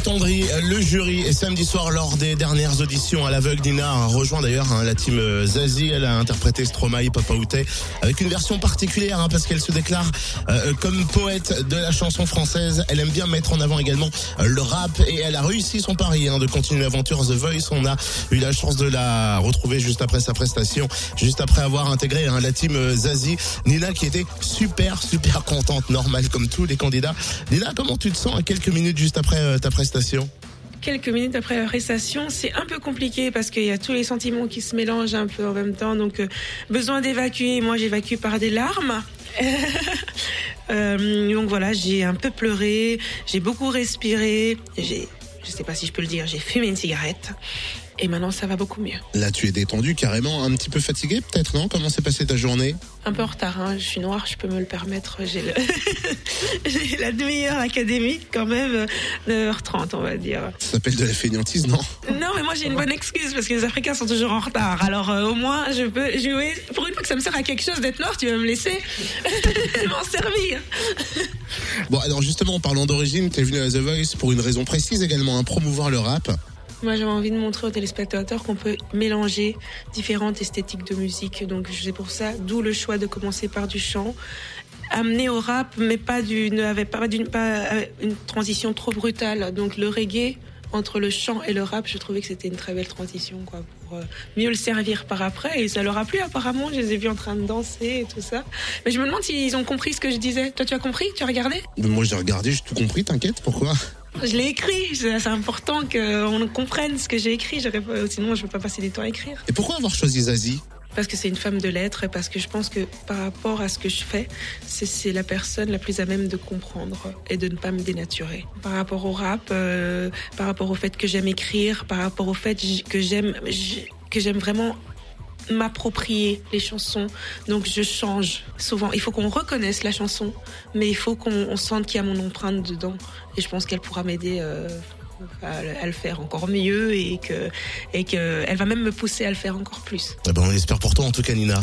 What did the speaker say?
Attendri le jury et samedi soir lors des dernières auditions à l'aveugle. Nina rejoint d'ailleurs hein, la team euh, Zazie. Elle a interprété Stromae, Papa Outé avec une version particulière hein, parce qu'elle se déclare euh, comme poète de la chanson française. Elle aime bien mettre en avant également euh, le rap et elle a réussi son pari hein, de continuer l'aventure The Voice. On a eu la chance de la retrouver juste après sa prestation, juste après avoir intégré hein, la team euh, Zazie. Nina qui était super super contente, normale comme tous les candidats. Nina, comment tu te sens à quelques minutes juste après euh, ta prestation? Quelques minutes après la prestation, c'est un peu compliqué parce qu'il y a tous les sentiments qui se mélangent un peu en même temps. Donc, euh, besoin d'évacuer. Moi, j'évacue par des larmes. Euh, donc voilà, j'ai un peu pleuré, j'ai beaucoup respiré, j'ai, je sais pas si je peux le dire, j'ai fumé une cigarette. Et maintenant, ça va beaucoup mieux. Là, tu es détendu, carrément un petit peu fatigué, peut-être, non? Comment s'est passée ta journée? Un peu en retard, hein. je suis noire, je peux me le permettre. J'ai, le... la demi-heure académique quand même, 9h30, on va dire. Ça s'appelle de la fainéantise, non? Non, mais moi j'ai une bonne excuse parce que les Africains sont toujours en retard. Alors euh, au moins, je peux jouer. Pour une fois que ça me sert à quelque chose d'être noir, tu vas me laisser m'en servir. Bon, alors justement, en parlant d'origine, tu es venu à The Voice pour une raison précise également, hein, promouvoir le rap. Moi, j'avais envie de montrer aux téléspectateurs qu'on peut mélanger différentes esthétiques de musique. Donc, c'est pour ça, d'où le choix de commencer par du chant, amener au rap, mais pas d'une, avait pas d'une, pas euh, une transition trop brutale. Donc, le reggae entre le chant et le rap, je trouvais que c'était une très belle transition, quoi, pour euh, mieux le servir par après. Et ça leur a plu apparemment. Je les ai vus en train de danser et tout ça. Mais je me demande s'ils ont compris ce que je disais. Toi, tu as compris? Tu as regardé? Moi, j'ai regardé, j'ai tout compris. T'inquiète, pourquoi? Je l'ai écrit, c'est important qu'on comprenne ce que j'ai écrit, sinon je ne peux pas passer du temps à écrire. Et pourquoi avoir choisi Zazie? Parce que c'est une femme de lettres et parce que je pense que par rapport à ce que je fais, c'est la personne la plus à même de comprendre et de ne pas me dénaturer. Par rapport au rap, euh, par rapport au fait que j'aime écrire, par rapport au fait que j'aime que j'aime vraiment m'approprier les chansons. Donc je change souvent. Il faut qu'on reconnaisse la chanson, mais il faut qu'on sente qu'il y a mon empreinte dedans. Et je pense qu'elle pourra m'aider. Euh, à, le faire encore mieux et que et que elle va même me pousser à le faire encore plus. Eh ben on espère pour toi en tout cas Nina.